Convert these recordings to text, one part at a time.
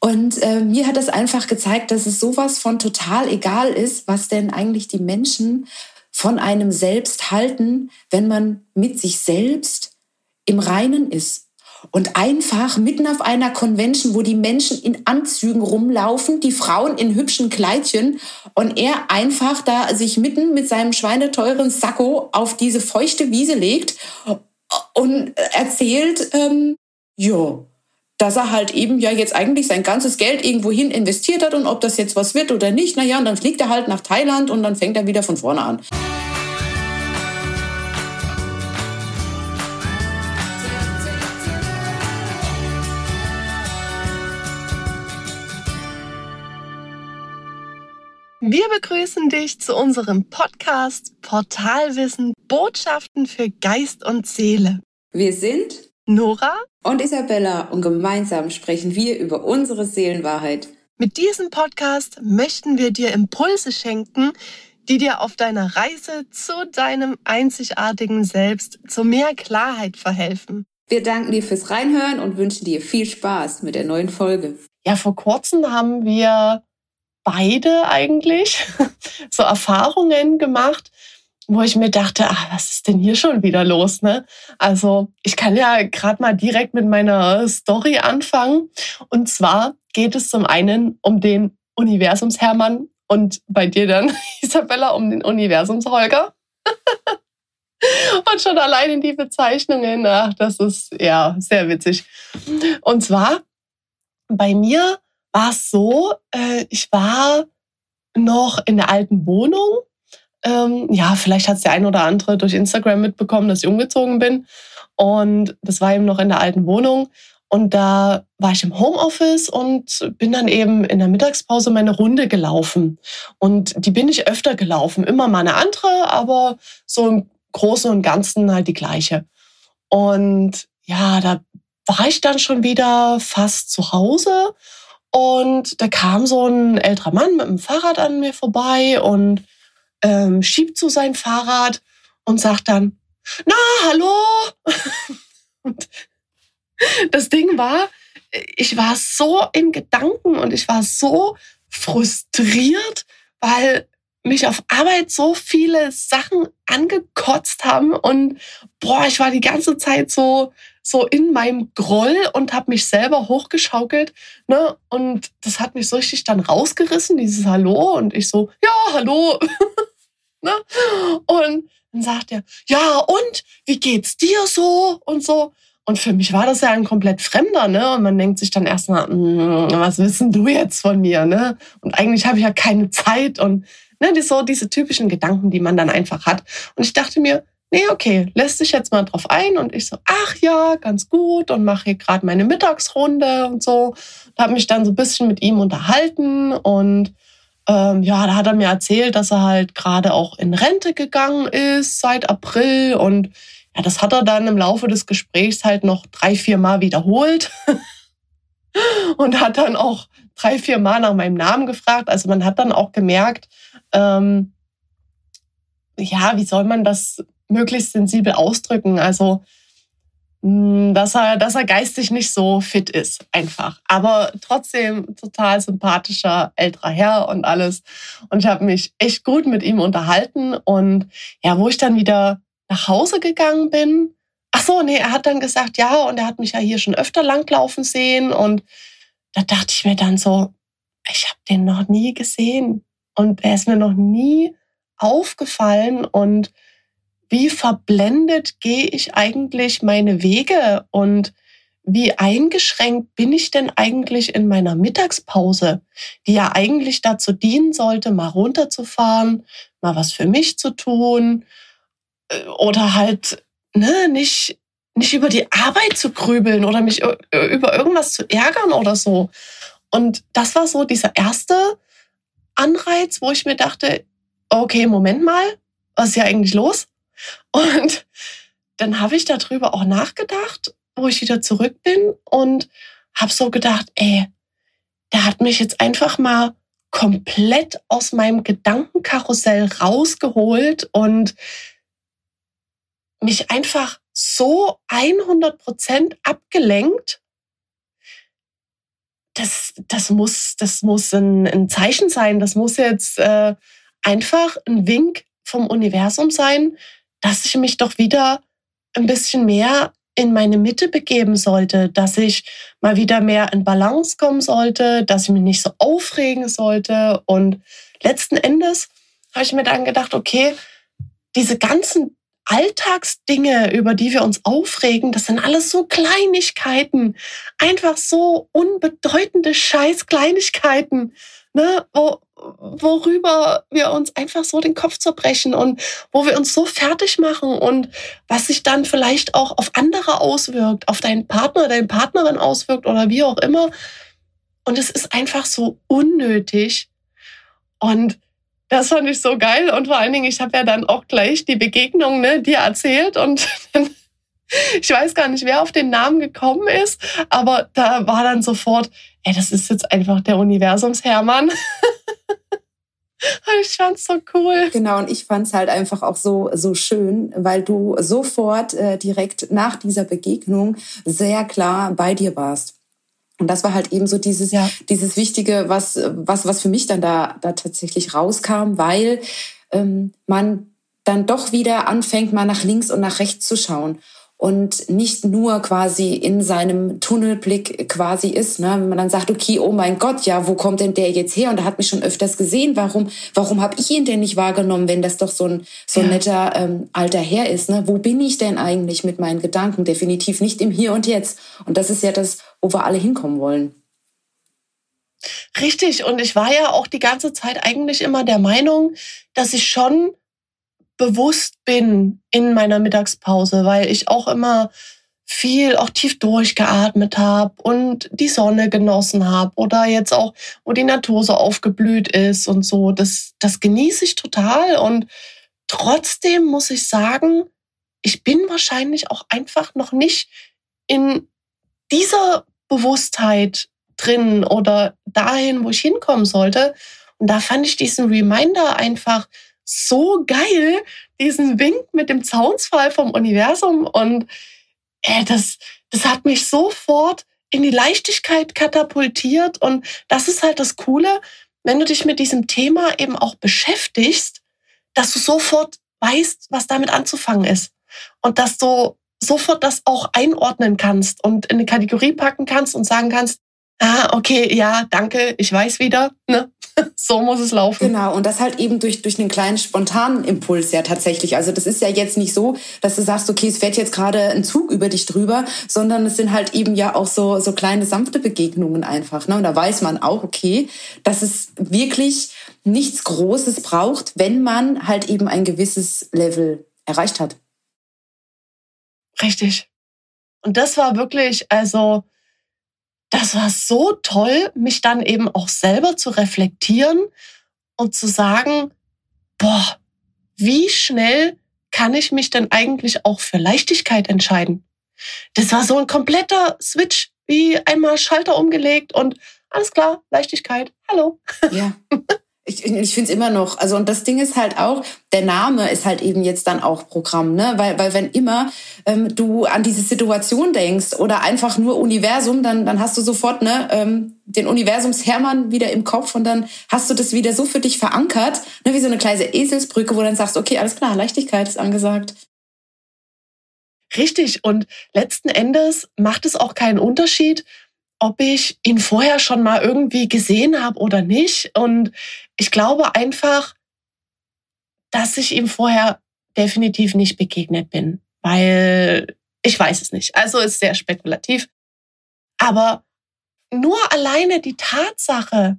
Und äh, mir hat das einfach gezeigt, dass es sowas von total egal ist, was denn eigentlich die Menschen von einem selbst halten, wenn man mit sich selbst im Reinen ist. Und einfach mitten auf einer Convention, wo die Menschen in Anzügen rumlaufen, die Frauen in hübschen Kleidchen und er einfach da sich mitten mit seinem schweineteuren Sakko auf diese feuchte Wiese legt und erzählt, ähm, ja, dass er halt eben ja jetzt eigentlich sein ganzes Geld irgendwohin investiert hat und ob das jetzt was wird oder nicht, naja, und dann fliegt er halt nach Thailand und dann fängt er wieder von vorne an. Wir begrüßen dich zu unserem Podcast Portalwissen Botschaften für Geist und Seele. Wir sind Nora und Isabella und gemeinsam sprechen wir über unsere Seelenwahrheit. Mit diesem Podcast möchten wir dir Impulse schenken, die dir auf deiner Reise zu deinem einzigartigen Selbst zu mehr Klarheit verhelfen. Wir danken dir fürs Reinhören und wünschen dir viel Spaß mit der neuen Folge. Ja, vor kurzem haben wir beide eigentlich so Erfahrungen gemacht, wo ich mir dachte, ach, was ist denn hier schon wieder los? Ne? Also ich kann ja gerade mal direkt mit meiner Story anfangen. Und zwar geht es zum einen um den Universumshermann und bei dir dann, Isabella, um den Universumsholger. und schon allein in die Bezeichnungen, ach, das ist ja sehr witzig. Und zwar bei mir war es so, äh, ich war noch in der alten Wohnung ähm, ja, vielleicht hat es der ein oder andere durch Instagram mitbekommen, dass ich umgezogen bin. Und das war eben noch in der alten Wohnung. Und da war ich im Homeoffice und bin dann eben in der Mittagspause meine Runde gelaufen. Und die bin ich öfter gelaufen. Immer mal eine andere, aber so im Großen und Ganzen halt die gleiche. Und ja, da war ich dann schon wieder fast zu Hause. Und da kam so ein älterer Mann mit dem Fahrrad an mir vorbei und ähm, schiebt so sein Fahrrad und sagt dann, na, hallo. und das Ding war, ich war so in Gedanken und ich war so frustriert, weil mich auf Arbeit so viele Sachen angekotzt haben und boah, ich war die ganze Zeit so so in meinem Groll und habe mich selber hochgeschaukelt. Ne? Und das hat mich so richtig dann rausgerissen, dieses Hallo. Und ich so, ja, hallo. ne? Und dann sagt er, ja, und wie geht's dir so? Und so. Und für mich war das ja ein komplett Fremder, ne? Und man denkt sich dann erstmal, hm, was wissen du jetzt von mir, ne? Und eigentlich habe ich ja keine Zeit und ne, die, so diese typischen Gedanken, die man dann einfach hat. Und ich dachte mir, nee, okay, lässt sich jetzt mal drauf ein. Und ich so, ach ja, ganz gut und mache hier gerade meine Mittagsrunde und so. Habe mich dann so ein bisschen mit ihm unterhalten und ähm, ja, da hat er mir erzählt, dass er halt gerade auch in Rente gegangen ist seit April und ja, das hat er dann im Laufe des Gesprächs halt noch drei, vier Mal wiederholt und hat dann auch drei, vier Mal nach meinem Namen gefragt. Also man hat dann auch gemerkt, ähm, ja, wie soll man das möglichst sensibel ausdrücken. Also, dass er, dass er geistig nicht so fit ist, einfach. Aber trotzdem total sympathischer älterer Herr und alles. Und ich habe mich echt gut mit ihm unterhalten. Und ja, wo ich dann wieder nach Hause gegangen bin, ach so, nee, er hat dann gesagt, ja, und er hat mich ja hier schon öfter langlaufen sehen. Und da dachte ich mir dann so, ich habe den noch nie gesehen. Und er ist mir noch nie aufgefallen. Und wie verblendet gehe ich eigentlich meine Wege und wie eingeschränkt bin ich denn eigentlich in meiner Mittagspause, die ja eigentlich dazu dienen sollte, mal runterzufahren, mal was für mich zu tun äh, oder halt ne, nicht, nicht über die Arbeit zu grübeln oder mich über irgendwas zu ärgern oder so. Und das war so dieser erste Anreiz, wo ich mir dachte, okay, Moment mal, was ist hier eigentlich los? Und dann habe ich darüber auch nachgedacht, wo ich wieder zurück bin und habe so gedacht, ey, der hat mich jetzt einfach mal komplett aus meinem Gedankenkarussell rausgeholt und mich einfach so 100 Prozent abgelenkt, das, das muss, das muss ein, ein Zeichen sein. Das muss jetzt äh, einfach ein Wink vom Universum sein, dass ich mich doch wieder ein bisschen mehr in meine Mitte begeben sollte, dass ich mal wieder mehr in Balance kommen sollte, dass ich mich nicht so aufregen sollte. Und letzten Endes habe ich mir dann gedacht, okay, diese ganzen Alltagsdinge, über die wir uns aufregen, das sind alles so Kleinigkeiten. Einfach so unbedeutende Scheißkleinigkeiten, ne, wo, worüber wir uns einfach so den Kopf zerbrechen und wo wir uns so fertig machen und was sich dann vielleicht auch auf andere auswirkt, auf deinen Partner, deine Partnerin auswirkt oder wie auch immer. Und es ist einfach so unnötig. Und das fand ich so geil und vor allen Dingen, ich habe ja dann auch gleich die Begegnung ne, dir erzählt und ich weiß gar nicht, wer auf den Namen gekommen ist, aber da war dann sofort, ey, das ist jetzt einfach der Universumshermann. ich fand's so cool. Genau, und ich fand's halt einfach auch so, so schön, weil du sofort äh, direkt nach dieser Begegnung sehr klar bei dir warst. Und das war halt eben so dieses, ja. dieses Wichtige, was, was, was für mich dann da, da tatsächlich rauskam, weil ähm, man dann doch wieder anfängt, mal nach links und nach rechts zu schauen und nicht nur quasi in seinem Tunnelblick quasi ist, ne? wenn man dann sagt, okay, oh mein Gott, ja, wo kommt denn der jetzt her? Und da hat mich schon öfters gesehen, warum, warum habe ich ihn denn nicht wahrgenommen, wenn das doch so ein so ein ja. netter ähm, alter Herr ist? Ne? Wo bin ich denn eigentlich mit meinen Gedanken? Definitiv nicht im Hier und Jetzt. Und das ist ja das, wo wir alle hinkommen wollen. Richtig, und ich war ja auch die ganze Zeit eigentlich immer der Meinung, dass ich schon bewusst bin in meiner Mittagspause, weil ich auch immer viel auch tief durchgeatmet habe und die Sonne genossen habe oder jetzt auch, wo die Natur so aufgeblüht ist und so. Das, das genieße ich total und trotzdem muss ich sagen, ich bin wahrscheinlich auch einfach noch nicht in dieser Bewusstheit drin oder dahin, wo ich hinkommen sollte. Und da fand ich diesen Reminder einfach so geil, diesen Wink mit dem Zaunsfall vom Universum. Und äh, das, das hat mich sofort in die Leichtigkeit katapultiert. Und das ist halt das Coole, wenn du dich mit diesem Thema eben auch beschäftigst, dass du sofort weißt, was damit anzufangen ist. Und dass du sofort das auch einordnen kannst und in eine Kategorie packen kannst und sagen kannst, ah, okay, ja, danke, ich weiß wieder, ne? so muss es laufen. Genau, und das halt eben durch, durch einen kleinen spontanen Impuls ja tatsächlich. Also das ist ja jetzt nicht so, dass du sagst, okay, es fährt jetzt gerade ein Zug über dich drüber, sondern es sind halt eben ja auch so, so kleine sanfte Begegnungen einfach. Ne? Und da weiß man auch, okay, dass es wirklich nichts Großes braucht, wenn man halt eben ein gewisses Level erreicht hat. Richtig. Und das war wirklich, also, das war so toll, mich dann eben auch selber zu reflektieren und zu sagen, boah, wie schnell kann ich mich denn eigentlich auch für Leichtigkeit entscheiden? Das war so ein kompletter Switch, wie einmal Schalter umgelegt und alles klar, Leichtigkeit, hallo. Ja. ich, ich finde es immer noch, also und das Ding ist halt auch, der Name ist halt eben jetzt dann auch Programm, ne? Weil, weil wenn immer ähm, du an diese Situation denkst oder einfach nur Universum, dann, dann hast du sofort ne, ähm, den Universums-Hermann wieder im Kopf und dann hast du das wieder so für dich verankert, ne, wie so eine kleine Eselsbrücke, wo du dann sagst, okay, alles klar, Leichtigkeit ist angesagt. Richtig. Und letzten Endes macht es auch keinen Unterschied, ob ich ihn vorher schon mal irgendwie gesehen habe oder nicht. Und ich glaube einfach, dass ich ihm vorher definitiv nicht begegnet bin, weil ich weiß es nicht. Also ist sehr spekulativ. Aber nur alleine die Tatsache,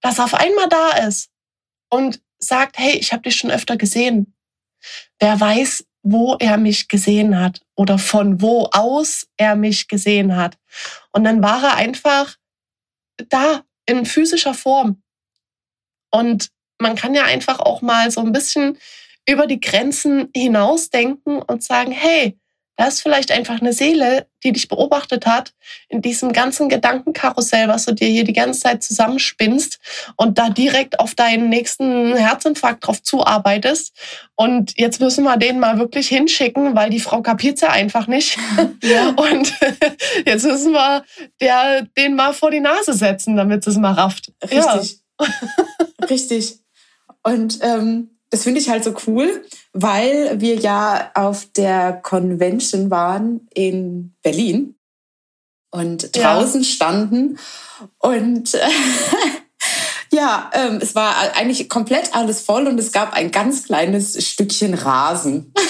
dass er auf einmal da ist und sagt, hey, ich habe dich schon öfter gesehen. Wer weiß, wo er mich gesehen hat oder von wo aus er mich gesehen hat. Und dann war er einfach da in physischer Form. Und man kann ja einfach auch mal so ein bisschen über die Grenzen hinausdenken und sagen, hey, da ist vielleicht einfach eine Seele, die dich beobachtet hat in diesem ganzen Gedankenkarussell, was du dir hier die ganze Zeit zusammenspinnst und da direkt auf deinen nächsten Herzinfarkt drauf zuarbeitest. Und jetzt müssen wir den mal wirklich hinschicken, weil die Frau kapiert ja einfach nicht. Ja. Und jetzt müssen wir der, den mal vor die Nase setzen, damit es mal rafft. Richtig. Ja. Richtig. Und ähm, das finde ich halt so cool, weil wir ja auf der Convention waren in Berlin und draußen ja. standen und äh, ja, ähm, es war eigentlich komplett alles voll und es gab ein ganz kleines Stückchen Rasen.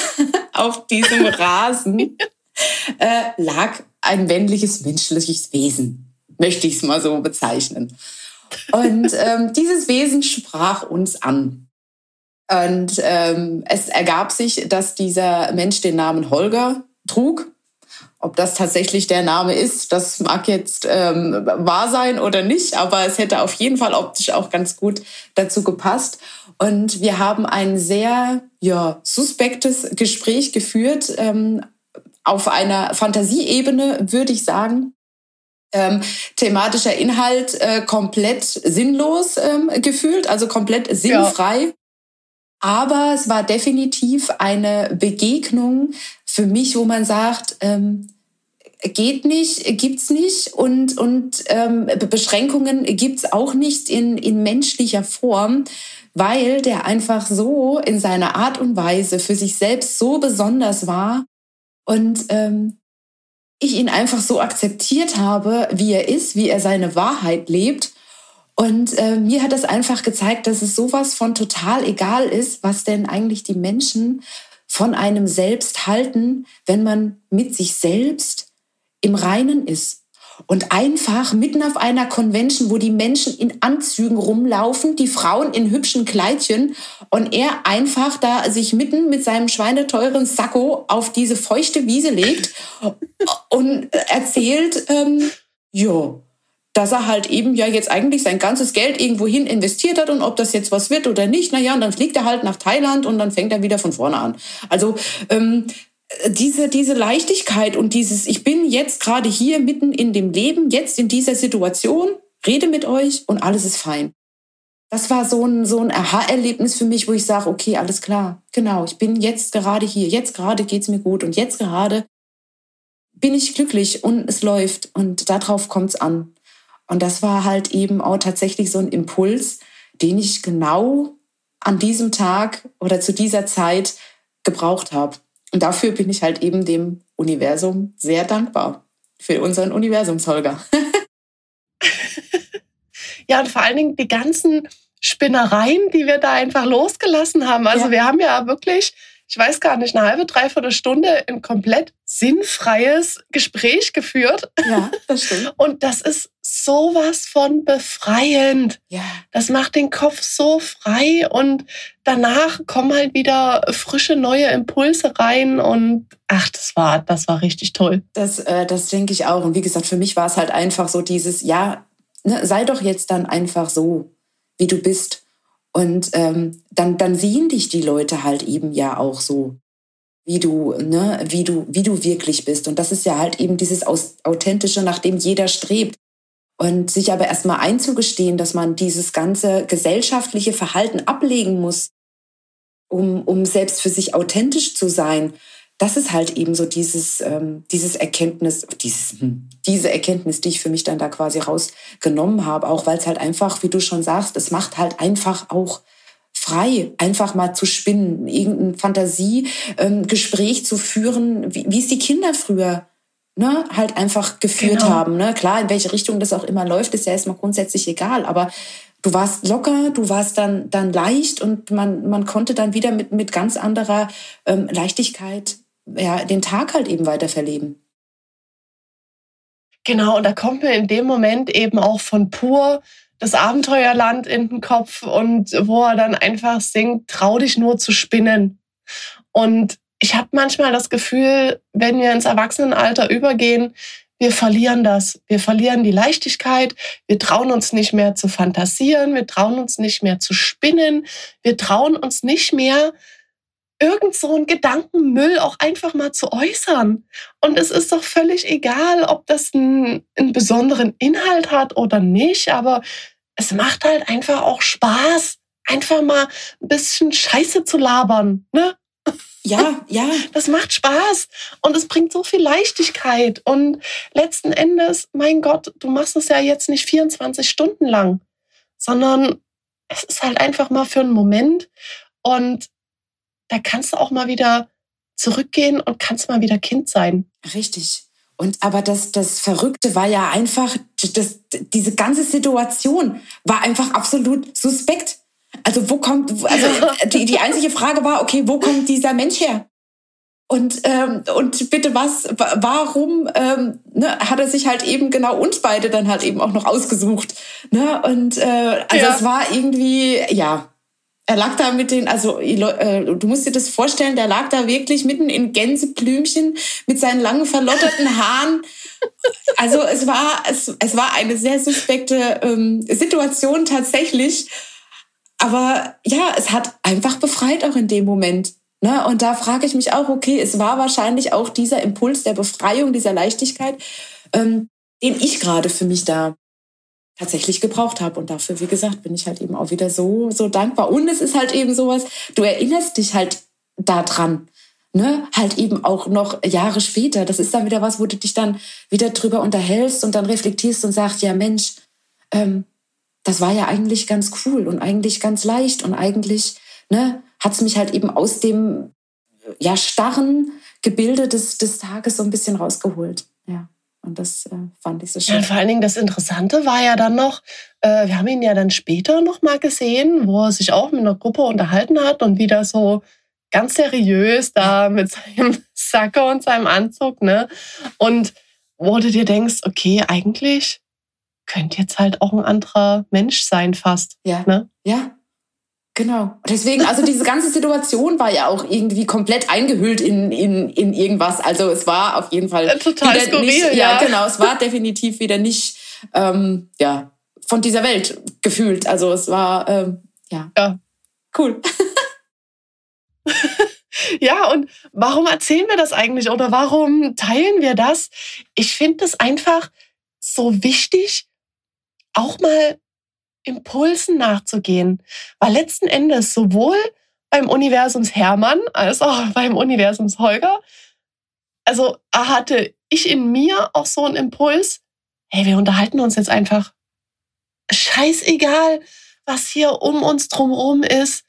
auf diesem Rasen äh, lag ein männliches menschliches Wesen, möchte ich es mal so bezeichnen. Und ähm, dieses Wesen sprach uns an. Und ähm, es ergab sich, dass dieser Mensch den Namen Holger trug. Ob das tatsächlich der Name ist, das mag jetzt ähm, wahr sein oder nicht, aber es hätte auf jeden Fall optisch auch ganz gut dazu gepasst. Und wir haben ein sehr ja, suspektes Gespräch geführt, ähm, auf einer Fantasieebene, würde ich sagen. Ähm, thematischer Inhalt äh, komplett sinnlos ähm, gefühlt, also komplett sinnfrei. Ja. Aber es war definitiv eine Begegnung für mich, wo man sagt, ähm, geht nicht, gibt's nicht und, und ähm, Beschränkungen gibt's auch nicht in, in menschlicher Form, weil der einfach so in seiner Art und Weise für sich selbst so besonders war und ähm, ich ihn einfach so akzeptiert habe, wie er ist, wie er seine Wahrheit lebt und äh, mir hat das einfach gezeigt, dass es sowas von total egal ist, was denn eigentlich die Menschen von einem selbst halten, wenn man mit sich selbst im Reinen ist. Und einfach mitten auf einer Convention, wo die Menschen in Anzügen rumlaufen, die Frauen in hübschen Kleidchen und er einfach da sich mitten mit seinem schweineteuren Sakko auf diese feuchte Wiese legt und erzählt, ähm, jo, dass er halt eben ja jetzt eigentlich sein ganzes Geld irgendwohin investiert hat und ob das jetzt was wird oder nicht, naja, und dann fliegt er halt nach Thailand und dann fängt er wieder von vorne an. Also ähm, diese, diese Leichtigkeit und dieses, ich bin jetzt gerade hier mitten in dem Leben, jetzt in dieser Situation, rede mit euch und alles ist fein. Das war so ein, so ein Aha-Erlebnis für mich, wo ich sage, okay, alles klar, genau, ich bin jetzt gerade hier, jetzt gerade geht's mir gut und jetzt gerade bin ich glücklich und es läuft und darauf kommt's an. Und das war halt eben auch tatsächlich so ein Impuls, den ich genau an diesem Tag oder zu dieser Zeit gebraucht habe. Und dafür bin ich halt eben dem Universum sehr dankbar. Für unseren Universumsholger. ja, und vor allen Dingen die ganzen Spinnereien, die wir da einfach losgelassen haben. Also ja. wir haben ja wirklich ich weiß gar nicht, eine halbe, dreiviertel Stunde ein komplett sinnfreies Gespräch geführt. Ja, das stimmt. Und das ist sowas von befreiend. Ja. Das macht den Kopf so frei und danach kommen halt wieder frische neue Impulse rein und ach, das war, das war richtig toll. Das, äh, das denke ich auch. Und wie gesagt, für mich war es halt einfach so dieses, ja, ne, sei doch jetzt dann einfach so, wie du bist. Und ähm, dann, dann sehen dich die Leute halt eben ja auch so, wie du, ne, wie du, wie du wirklich bist. Und das ist ja halt eben dieses Authentische, nach dem jeder strebt. Und sich aber erstmal einzugestehen, dass man dieses ganze gesellschaftliche Verhalten ablegen muss, um, um selbst für sich authentisch zu sein das ist halt eben so dieses, ähm, dieses Erkenntnis, dieses, hm, diese Erkenntnis, die ich für mich dann da quasi rausgenommen habe, auch weil es halt einfach, wie du schon sagst, es macht halt einfach auch frei, einfach mal zu spinnen, irgendein Fantasiegespräch ähm, zu führen, wie, wie es die Kinder früher ne, halt einfach geführt genau. haben. Ne? Klar, in welche Richtung das auch immer läuft, ist ja erstmal grundsätzlich egal, aber du warst locker, du warst dann, dann leicht und man, man konnte dann wieder mit, mit ganz anderer ähm, Leichtigkeit ja, den Tag halt eben weiter verleben. Genau, und da kommt mir in dem Moment eben auch von pur das Abenteuerland in den Kopf und wo er dann einfach singt, trau dich nur zu spinnen. Und ich habe manchmal das Gefühl, wenn wir ins Erwachsenenalter übergehen, wir verlieren das. Wir verlieren die Leichtigkeit. Wir trauen uns nicht mehr zu fantasieren. Wir trauen uns nicht mehr zu spinnen. Wir trauen uns nicht mehr, irgend so einen Gedankenmüll auch einfach mal zu äußern. Und es ist doch völlig egal, ob das einen, einen besonderen Inhalt hat oder nicht, aber es macht halt einfach auch Spaß, einfach mal ein bisschen Scheiße zu labern, ne? Ja, ja. Das macht Spaß und es bringt so viel Leichtigkeit. Und letzten Endes, mein Gott, du machst es ja jetzt nicht 24 Stunden lang, sondern es ist halt einfach mal für einen Moment. Und da kannst du auch mal wieder zurückgehen und kannst mal wieder Kind sein. Richtig. Und aber das, das Verrückte war ja einfach, das, diese ganze Situation war einfach absolut suspekt. Also wo kommt, also die, die einzige Frage war, okay, wo kommt dieser Mensch her? Und, ähm, und bitte was, warum ähm, ne, hat er sich halt eben genau uns beide dann halt eben auch noch ausgesucht? Ne? Und äh, also ja. es war irgendwie, ja, er lag da mit den, also äh, du musst dir das vorstellen, der lag da wirklich mitten in Gänseblümchen mit seinen langen verlotterten Haaren. Also es war, es, es war eine sehr suspekte ähm, Situation tatsächlich. Aber ja, es hat einfach befreit auch in dem Moment. Ne? Und da frage ich mich auch, okay, es war wahrscheinlich auch dieser Impuls der Befreiung, dieser Leichtigkeit, ähm, den ich gerade für mich da tatsächlich gebraucht habe. Und dafür, wie gesagt, bin ich halt eben auch wieder so, so dankbar. Und es ist halt eben sowas, du erinnerst dich halt daran. Ne, halt eben auch noch Jahre später. Das ist dann wieder was, wo du dich dann wieder drüber unterhältst und dann reflektierst und sagst, ja Mensch, ähm, das war ja eigentlich ganz cool und eigentlich ganz leicht und eigentlich ne, hat es mich halt eben aus dem ja, starren Gebilde des, des Tages so ein bisschen rausgeholt. Ja. Und das äh, fand ich so schön. Ja, vor allen Dingen das Interessante war ja dann noch, äh, wir haben ihn ja dann später noch mal gesehen, wo er sich auch mit einer Gruppe unterhalten hat und wieder so ganz seriös da mit seinem Sacke und seinem Anzug, ne? Und wo du dir denkst, okay, eigentlich könnte jetzt halt auch ein anderer Mensch sein fast. Ja. Ne? Ja. Genau. Deswegen, also diese ganze Situation war ja auch irgendwie komplett eingehüllt in, in, in irgendwas. Also es war auf jeden Fall total skurril. Nicht, ja, ja, genau. Es war definitiv wieder nicht ähm, ja, von dieser Welt gefühlt. Also es war ähm, ja. ja. cool. ja, und warum erzählen wir das eigentlich oder warum teilen wir das? Ich finde es einfach so wichtig, auch mal Impulsen nachzugehen. Weil letzten Endes sowohl beim Universums Hermann als auch beim Universums Holger, also hatte ich in mir auch so einen Impuls, hey, wir unterhalten uns jetzt einfach. Scheißegal, was hier um uns drumherum ist.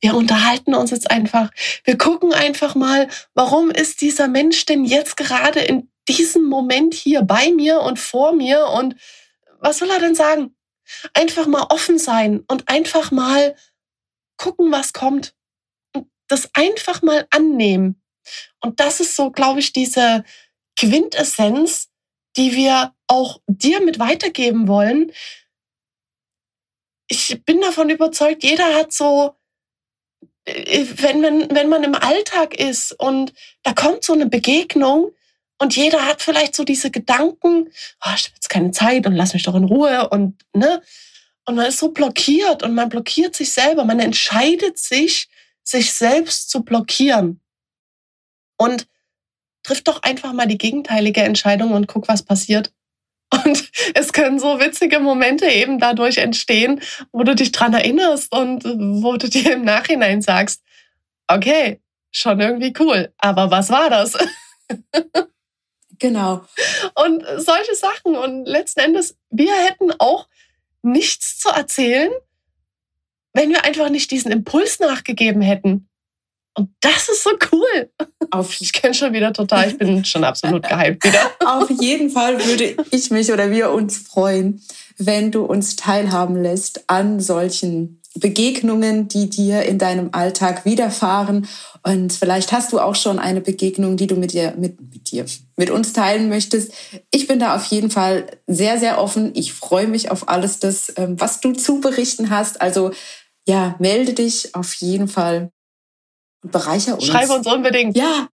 Wir unterhalten uns jetzt einfach. Wir gucken einfach mal, warum ist dieser Mensch denn jetzt gerade in diesem Moment hier bei mir und vor mir und was will er denn sagen? Einfach mal offen sein und einfach mal gucken, was kommt. Und das einfach mal annehmen. Und das ist so, glaube ich, diese Quintessenz, die wir auch dir mit weitergeben wollen. Ich bin davon überzeugt, jeder hat so, äh, wenn man, wenn man im Alltag ist und da kommt so eine Begegnung, und jeder hat vielleicht so diese Gedanken, oh, ich habe jetzt keine Zeit und lass mich doch in Ruhe und ne. Und man ist so blockiert und man blockiert sich selber. Man entscheidet sich, sich selbst zu blockieren. Und trifft doch einfach mal die gegenteilige Entscheidung und guck, was passiert. Und es können so witzige Momente eben dadurch entstehen, wo du dich dran erinnerst und wo du dir im Nachhinein sagst, okay, schon irgendwie cool, aber was war das? Genau. Und solche Sachen. Und letzten Endes, wir hätten auch nichts zu erzählen, wenn wir einfach nicht diesen Impuls nachgegeben hätten. Und das ist so cool. Auf ich kenne schon wieder total, ich bin schon absolut gehypt wieder. Auf jeden Fall würde ich mich oder wir uns freuen, wenn du uns teilhaben lässt an solchen Begegnungen, die dir in deinem Alltag widerfahren. Und vielleicht hast du auch schon eine Begegnung, die du mit dir, mit, mit dir, mit uns teilen möchtest. Ich bin da auf jeden Fall sehr, sehr offen. Ich freue mich auf alles das, ähm, was du zu berichten hast. Also, ja, melde dich auf jeden Fall und bereicher uns. Schreibe uns unbedingt. Ja.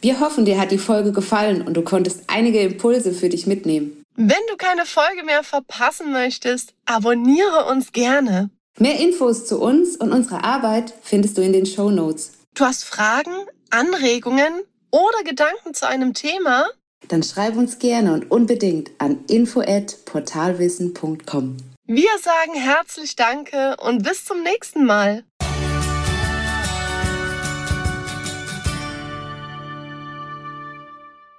Wir hoffen, dir hat die Folge gefallen und du konntest einige Impulse für dich mitnehmen. Wenn du keine Folge mehr verpassen möchtest, abonniere uns gerne. Mehr Infos zu uns und unserer Arbeit findest du in den Show Notes. Du hast Fragen, Anregungen oder Gedanken zu einem Thema? Dann schreib uns gerne und unbedingt an info@portalwissen.com. Wir sagen herzlich Danke und bis zum nächsten Mal.